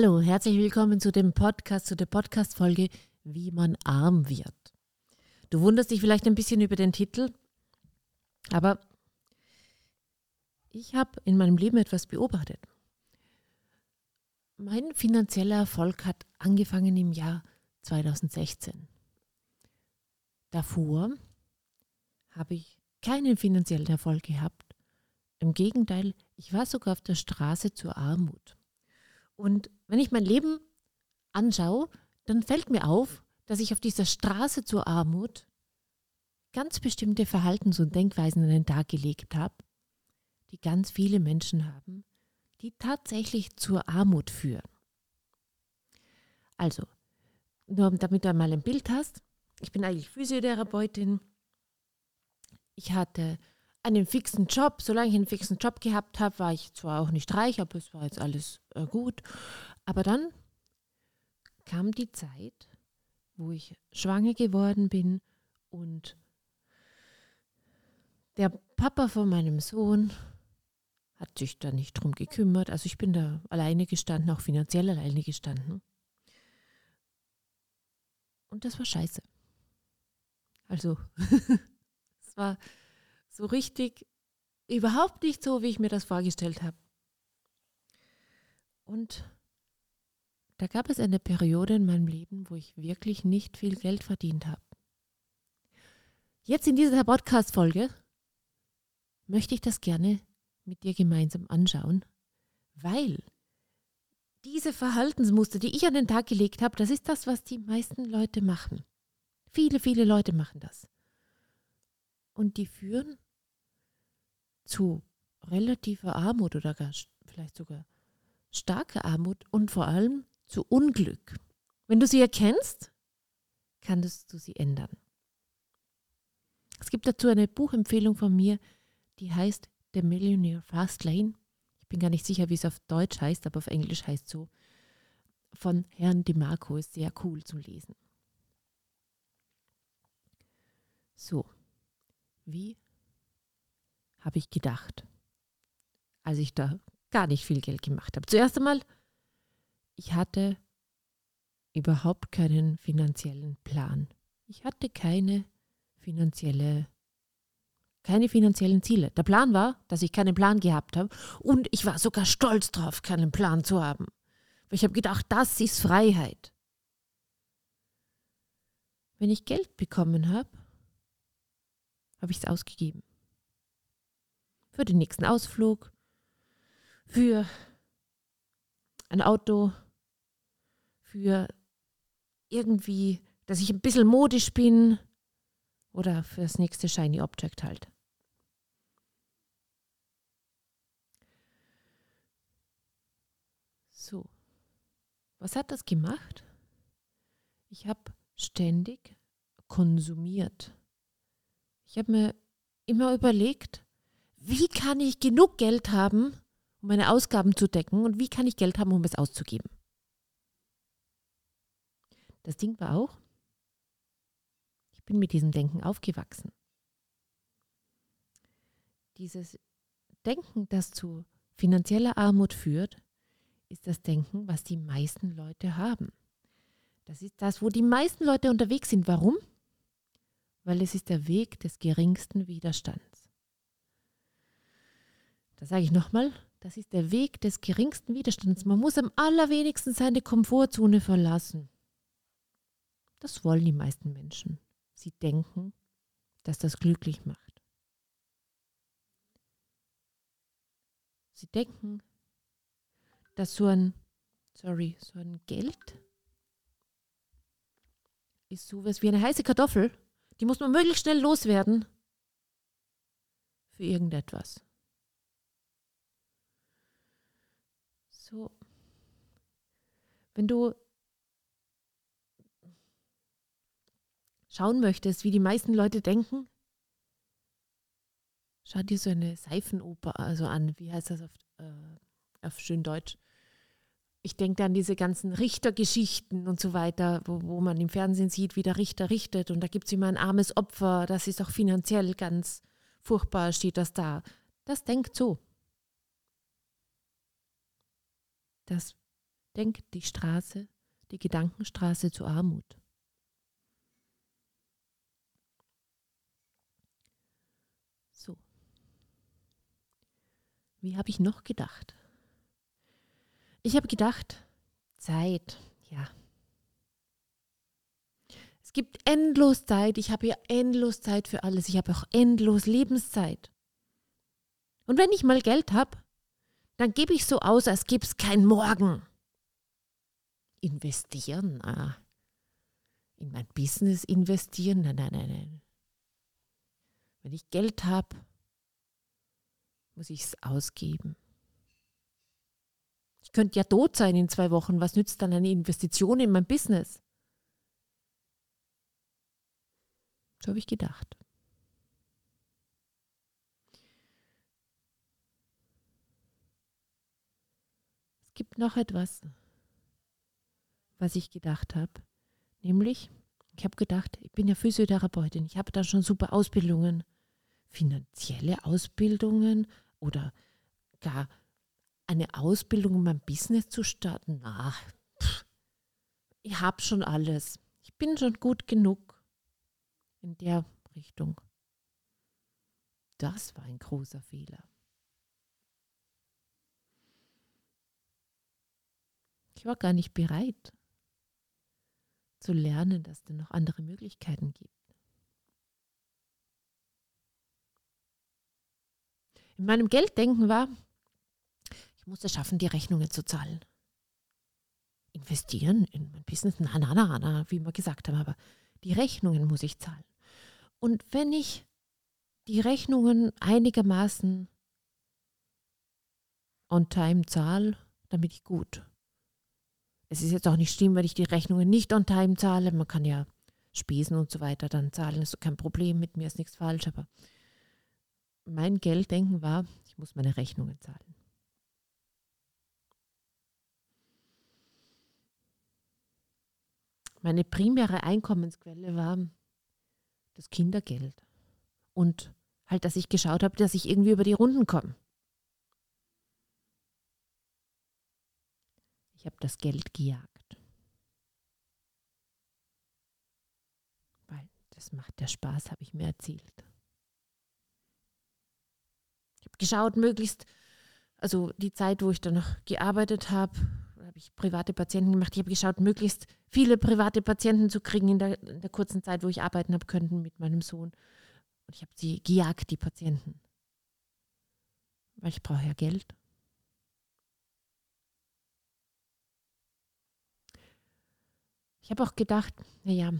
Hallo, herzlich willkommen zu dem Podcast, zu der Podcast-Folge Wie man arm wird. Du wunderst dich vielleicht ein bisschen über den Titel, aber ich habe in meinem Leben etwas beobachtet. Mein finanzieller Erfolg hat angefangen im Jahr 2016. Davor habe ich keinen finanziellen Erfolg gehabt. Im Gegenteil, ich war sogar auf der Straße zur Armut. Und wenn ich mein Leben anschaue, dann fällt mir auf, dass ich auf dieser Straße zur Armut ganz bestimmte Verhaltens- und Denkweisen an den Tag gelegt habe, die ganz viele Menschen haben, die tatsächlich zur Armut führen. Also, nur damit du einmal ein Bild hast, ich bin eigentlich Physiotherapeutin. Ich hatte einen fixen Job. Solange ich einen fixen Job gehabt habe, war ich zwar auch nicht reich, aber es war jetzt alles äh, gut. Aber dann kam die Zeit, wo ich schwanger geworden bin und der Papa von meinem Sohn hat sich da nicht drum gekümmert. Also ich bin da alleine gestanden, auch finanziell alleine gestanden. Und das war scheiße. Also, es war so richtig überhaupt nicht so, wie ich mir das vorgestellt habe. Und da gab es eine Periode in meinem Leben, wo ich wirklich nicht viel Geld verdient habe. Jetzt in dieser Podcast-Folge möchte ich das gerne mit dir gemeinsam anschauen, weil diese Verhaltensmuster, die ich an den Tag gelegt habe, das ist das, was die meisten Leute machen. Viele, viele Leute machen das. Und die führen zu relativer Armut oder gar vielleicht sogar starker Armut und vor allem zu Unglück. Wenn du sie erkennst, kannst du sie ändern. Es gibt dazu eine Buchempfehlung von mir, die heißt The Millionaire Fast Lane. Ich bin gar nicht sicher, wie es auf Deutsch heißt, aber auf Englisch heißt es so. Von Herrn DeMarco ist sehr cool zum Lesen. So, wie habe ich gedacht, als ich da gar nicht viel Geld gemacht habe. Zuerst einmal, ich hatte überhaupt keinen finanziellen Plan. Ich hatte keine finanzielle keine finanziellen Ziele. Der Plan war, dass ich keinen Plan gehabt habe und ich war sogar stolz drauf, keinen Plan zu haben. Ich habe gedacht, das ist Freiheit. Wenn ich Geld bekommen habe, habe ich es ausgegeben. Für den nächsten Ausflug, für ein Auto, für irgendwie, dass ich ein bisschen modisch bin oder für das nächste Shiny Object halt. So, was hat das gemacht? Ich habe ständig konsumiert. Ich habe mir immer überlegt, wie kann ich genug Geld haben, um meine Ausgaben zu decken und wie kann ich Geld haben, um es auszugeben. Das Ding war auch, ich bin mit diesem Denken aufgewachsen. Dieses Denken, das zu finanzieller Armut führt, ist das Denken, was die meisten Leute haben. Das ist das, wo die meisten Leute unterwegs sind. Warum? weil es ist der Weg des geringsten Widerstands. Das sage ich nochmal, das ist der Weg des geringsten Widerstands. Man muss am allerwenigsten seine Komfortzone verlassen. Das wollen die meisten Menschen. Sie denken, dass das glücklich macht. Sie denken, dass so ein, sorry, so ein Geld ist sowas wie eine heiße Kartoffel die muss man möglichst schnell loswerden für irgendetwas. So. Wenn du schauen möchtest, wie die meisten Leute denken, schau dir so eine Seifenoper also an. Wie heißt das auf, äh, auf schön Deutsch? ich denke an diese ganzen Richtergeschichten und so weiter, wo, wo man im Fernsehen sieht, wie der Richter richtet und da gibt es immer ein armes Opfer, das ist auch finanziell ganz furchtbar, steht das da. Das denkt so. Das Denk die Straße, die Gedankenstraße zur Armut. So. Wie habe ich noch gedacht? Ich habe gedacht, Zeit, ja. Es gibt endlos Zeit, ich habe ja endlos Zeit für alles, ich habe auch endlos Lebenszeit. Und wenn ich mal Geld habe, dann gebe ich so aus, als gäbe es kein Morgen. Investieren, ah. in mein Business investieren, nein, nein, nein, nein. Wenn ich Geld habe, muss ich es ausgeben. Ich könnte ja tot sein in zwei Wochen. Was nützt dann eine Investition in mein Business? So habe ich gedacht. Gibt noch etwas, was ich gedacht habe. Nämlich, ich habe gedacht, ich bin ja Physiotherapeutin, ich habe da schon super Ausbildungen, finanzielle Ausbildungen oder gar eine Ausbildung, um ein Business zu starten. Na, pff, ich habe schon alles. Ich bin schon gut genug in der Richtung. Das war ein großer Fehler. Ich war gar nicht bereit zu lernen, dass es noch andere Möglichkeiten gibt. In meinem Gelddenken war, ich muss es schaffen, die Rechnungen zu zahlen. Investieren in mein Business, na, na, na, na, wie wir gesagt haben, aber die Rechnungen muss ich zahlen. Und wenn ich die Rechnungen einigermaßen on time zahle, dann bin ich gut. Es ist jetzt auch nicht schlimm, wenn ich die Rechnungen nicht on time zahle. Man kann ja Spesen und so weiter dann zahlen, ist kein Problem, mit mir ist nichts falsch, aber mein Gelddenken war, ich muss meine Rechnungen zahlen. Meine primäre Einkommensquelle war das Kindergeld. Und halt, dass ich geschaut habe, dass ich irgendwie über die Runden komme. Ich habe das Geld gejagt. Weil das macht der Spaß, habe ich mir erzählt. Ich habe geschaut, möglichst, also die Zeit, wo ich dann noch gearbeitet habe, habe ich private Patienten gemacht. Ich habe geschaut, möglichst viele private Patienten zu kriegen in der, in der kurzen Zeit, wo ich arbeiten habe können mit meinem Sohn. Und ich habe sie gejagt, die Patienten. Weil ich brauche ja Geld. Ich habe auch gedacht, naja,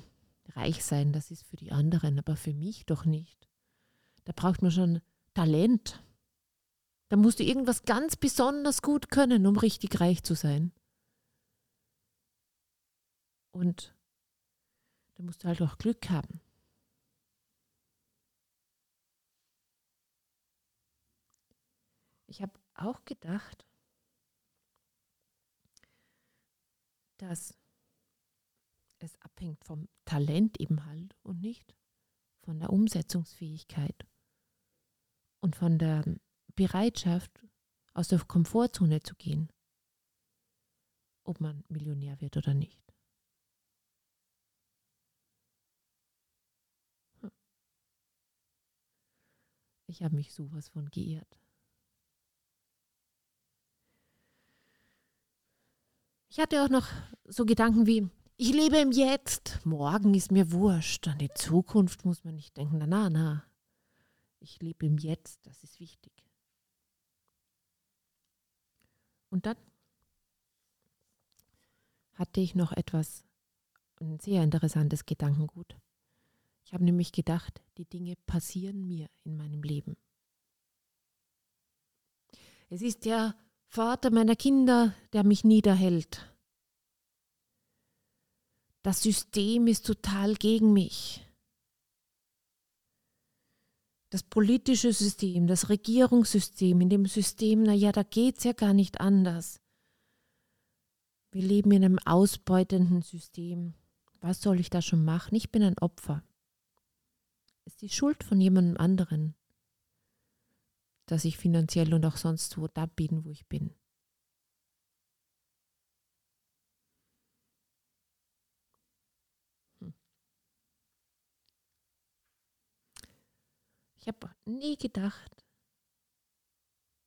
reich sein, das ist für die anderen, aber für mich doch nicht. Da braucht man schon Talent. Da musst du irgendwas ganz besonders gut können, um richtig reich zu sein. Und da musst du halt auch Glück haben. Ich habe auch gedacht, dass es abhängt vom Talent eben halt und nicht von der Umsetzungsfähigkeit und von der Bereitschaft, aus der Komfortzone zu gehen, ob man Millionär wird oder nicht. Ich habe mich sowas von geirrt. Ich hatte auch noch so Gedanken wie, ich lebe im Jetzt, morgen ist mir wurscht, an die Zukunft muss man nicht denken, na, na, na. Ich lebe im Jetzt, das ist wichtig. Und dann hatte ich noch etwas, ein sehr interessantes Gedankengut. Ich habe nämlich gedacht, die Dinge passieren mir in meinem Leben. Es ist der Vater meiner Kinder, der mich niederhält. Das System ist total gegen mich. Das politische System, das Regierungssystem, in dem System, naja, da geht es ja gar nicht anders. Wir leben in einem ausbeutenden System. Was soll ich da schon machen? Ich bin ein Opfer ist die Schuld von jemandem anderen, dass ich finanziell und auch sonst wo da bin, wo ich bin. Ich habe nie gedacht,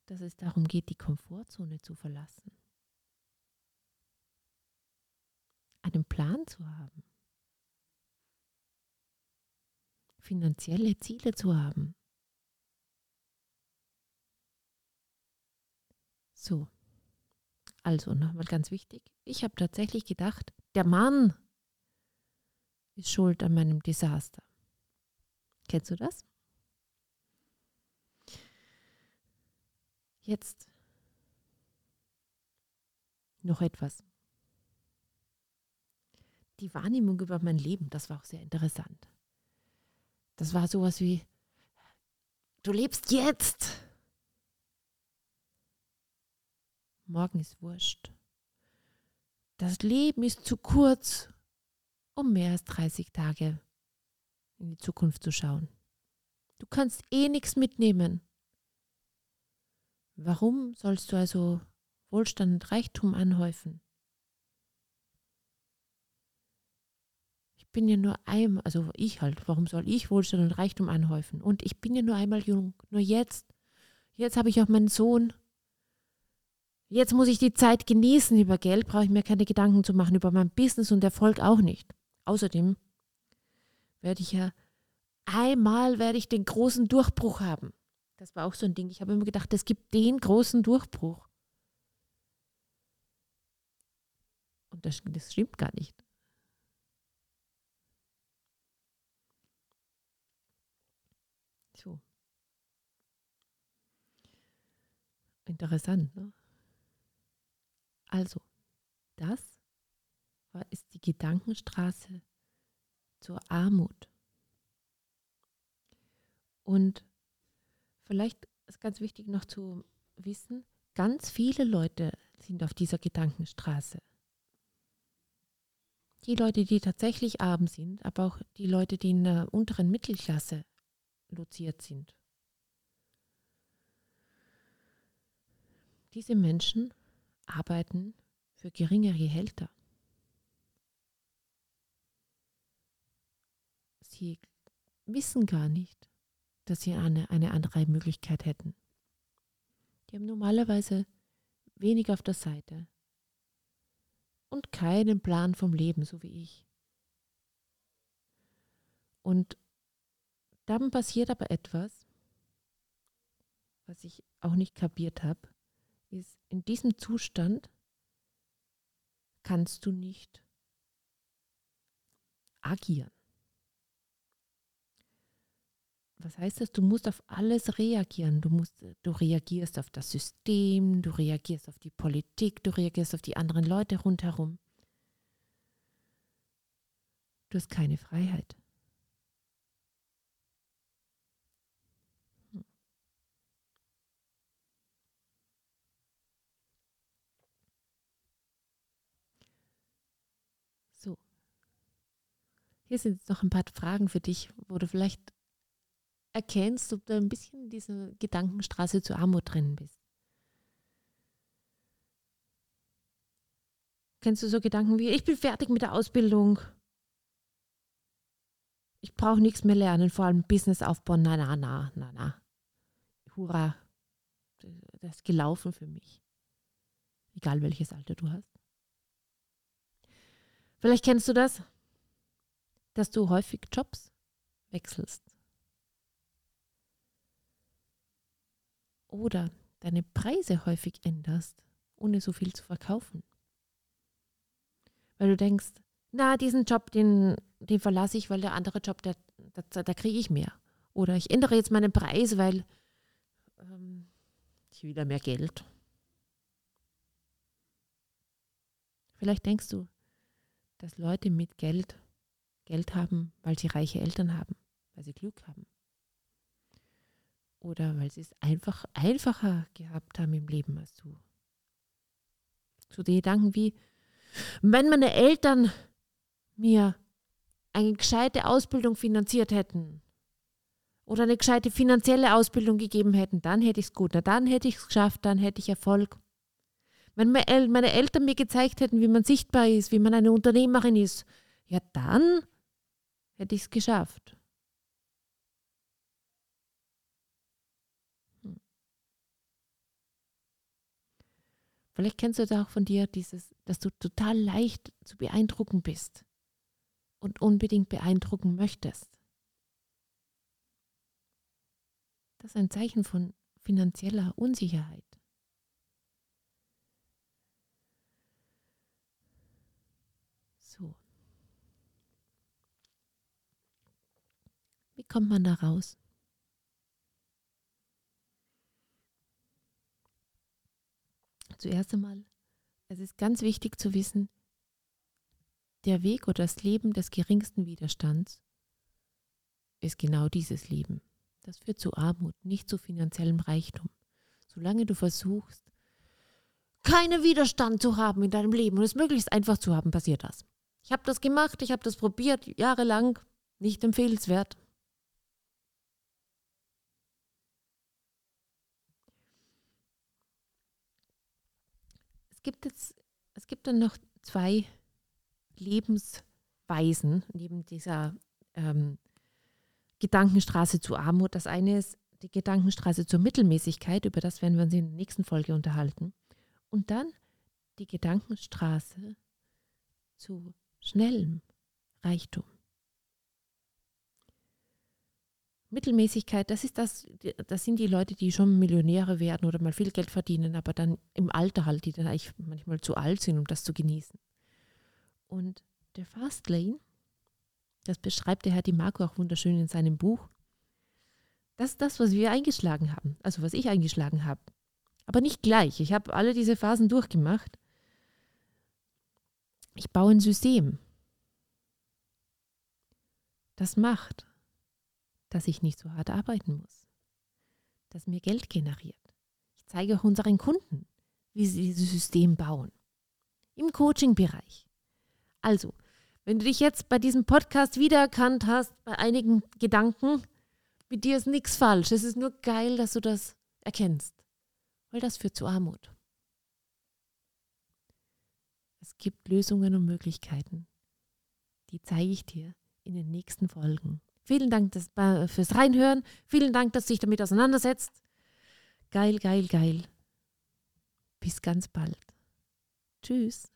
dass es darum geht, die Komfortzone zu verlassen. Einen Plan zu haben. Finanzielle Ziele zu haben. So, also nochmal ganz wichtig. Ich habe tatsächlich gedacht, der Mann ist schuld an meinem Desaster. Kennst du das? Jetzt noch etwas. Die Wahrnehmung über mein Leben, das war auch sehr interessant. Das war sowas wie, du lebst jetzt. Morgen ist wurscht. Das Leben ist zu kurz, um mehr als 30 Tage in die Zukunft zu schauen. Du kannst eh nichts mitnehmen. Warum sollst du also Wohlstand und Reichtum anhäufen? Ich bin ja nur einmal, also ich halt, warum soll ich Wohlstand und Reichtum anhäufen? Und ich bin ja nur einmal jung, nur jetzt. Jetzt habe ich auch meinen Sohn. Jetzt muss ich die Zeit genießen. Über Geld brauche ich mir keine Gedanken zu machen, über mein Business und Erfolg auch nicht. Außerdem werde ich ja einmal werde ich den großen Durchbruch haben. Das war auch so ein Ding. Ich habe immer gedacht, es gibt den großen Durchbruch. Und das, das stimmt gar nicht. So. Interessant, ne? Also, das ist die Gedankenstraße zur Armut. Und vielleicht ist ganz wichtig noch zu wissen, ganz viele Leute sind auf dieser Gedankenstraße. Die Leute, die tatsächlich arm sind, aber auch die Leute, die in der unteren Mittelklasse loziert sind. Diese Menschen arbeiten für geringere Gehälter. Sie wissen gar nicht, dass sie eine, eine andere Möglichkeit hätten. Die haben normalerweise wenig auf der Seite und keinen Plan vom Leben, so wie ich. Und dann passiert aber etwas, was ich auch nicht kapiert habe, ist, in diesem Zustand kannst du nicht agieren was heißt das? Du musst auf alles reagieren. Du, musst, du reagierst auf das System, du reagierst auf die Politik, du reagierst auf die anderen Leute rundherum. Du hast keine Freiheit. Hm. So. Hier sind jetzt noch ein paar Fragen für dich, wo du vielleicht erkennst, ob du ein bisschen in dieser Gedankenstraße zur Armut drin bist. Kennst du so Gedanken wie, ich bin fertig mit der Ausbildung. Ich brauche nichts mehr lernen, vor allem Business aufbauen. Na, na, na, na, na. Hurra. Das ist gelaufen für mich. Egal welches Alter du hast. Vielleicht kennst du das, dass du häufig Jobs wechselst. Oder deine Preise häufig änderst, ohne so viel zu verkaufen. Weil du denkst, na, diesen Job, den, den verlasse ich, weil der andere Job, da, da, da kriege ich mehr. Oder ich ändere jetzt meinen Preis, weil ähm, ich wieder mehr Geld. Vielleicht denkst du, dass Leute mit Geld Geld haben, weil sie reiche Eltern haben, weil sie Glück haben oder weil sie es einfach einfacher gehabt haben im Leben als du. Zu den Gedanken wie, wenn meine Eltern mir eine gescheite Ausbildung finanziert hätten oder eine gescheite finanzielle Ausbildung gegeben hätten, dann hätte ich es gut, na, dann hätte ich es geschafft, dann hätte ich Erfolg. Wenn meine Eltern mir gezeigt hätten, wie man sichtbar ist, wie man eine Unternehmerin ist, ja, dann hätte ich es geschafft. Vielleicht kennst du das auch von dir, dieses, dass du total leicht zu beeindrucken bist und unbedingt beeindrucken möchtest. Das ist ein Zeichen von finanzieller Unsicherheit. So. Wie kommt man da raus? Zuerst einmal, es ist ganz wichtig zu wissen, der Weg oder das Leben des geringsten Widerstands ist genau dieses Leben. Das führt zu Armut, nicht zu finanziellem Reichtum. Solange du versuchst, keinen Widerstand zu haben in deinem Leben und es möglichst einfach zu haben, passiert das. Ich habe das gemacht, ich habe das probiert, jahrelang, nicht empfehlenswert. Gibt jetzt, es gibt dann noch zwei Lebensweisen neben dieser ähm, Gedankenstraße zu Armut. Das eine ist die Gedankenstraße zur Mittelmäßigkeit, über das werden wir uns in der nächsten Folge unterhalten. Und dann die Gedankenstraße zu schnellem Reichtum. Mittelmäßigkeit, das ist das, das sind die Leute, die schon Millionäre werden oder mal viel Geld verdienen, aber dann im Alter halt, die dann eigentlich manchmal zu alt sind, um das zu genießen. Und der Fastlane, das beschreibt der Herr Di Marco auch wunderschön in seinem Buch. Das ist das, was wir eingeschlagen haben, also was ich eingeschlagen habe. Aber nicht gleich. Ich habe alle diese Phasen durchgemacht. Ich baue ein System. Das macht, dass ich nicht so hart arbeiten muss. Das mir Geld generiert. Ich zeige auch unseren Kunden, wie sie dieses System bauen. Im Coaching-Bereich. Also, wenn du dich jetzt bei diesem Podcast wiedererkannt hast, bei einigen Gedanken, mit dir ist nichts falsch. Es ist nur geil, dass du das erkennst. Weil das führt zu Armut. Es gibt Lösungen und Möglichkeiten. Die zeige ich dir in den nächsten Folgen. Vielen Dank fürs Reinhören. Vielen Dank, dass du dich damit auseinandersetzt. Geil, geil, geil. Bis ganz bald. Tschüss.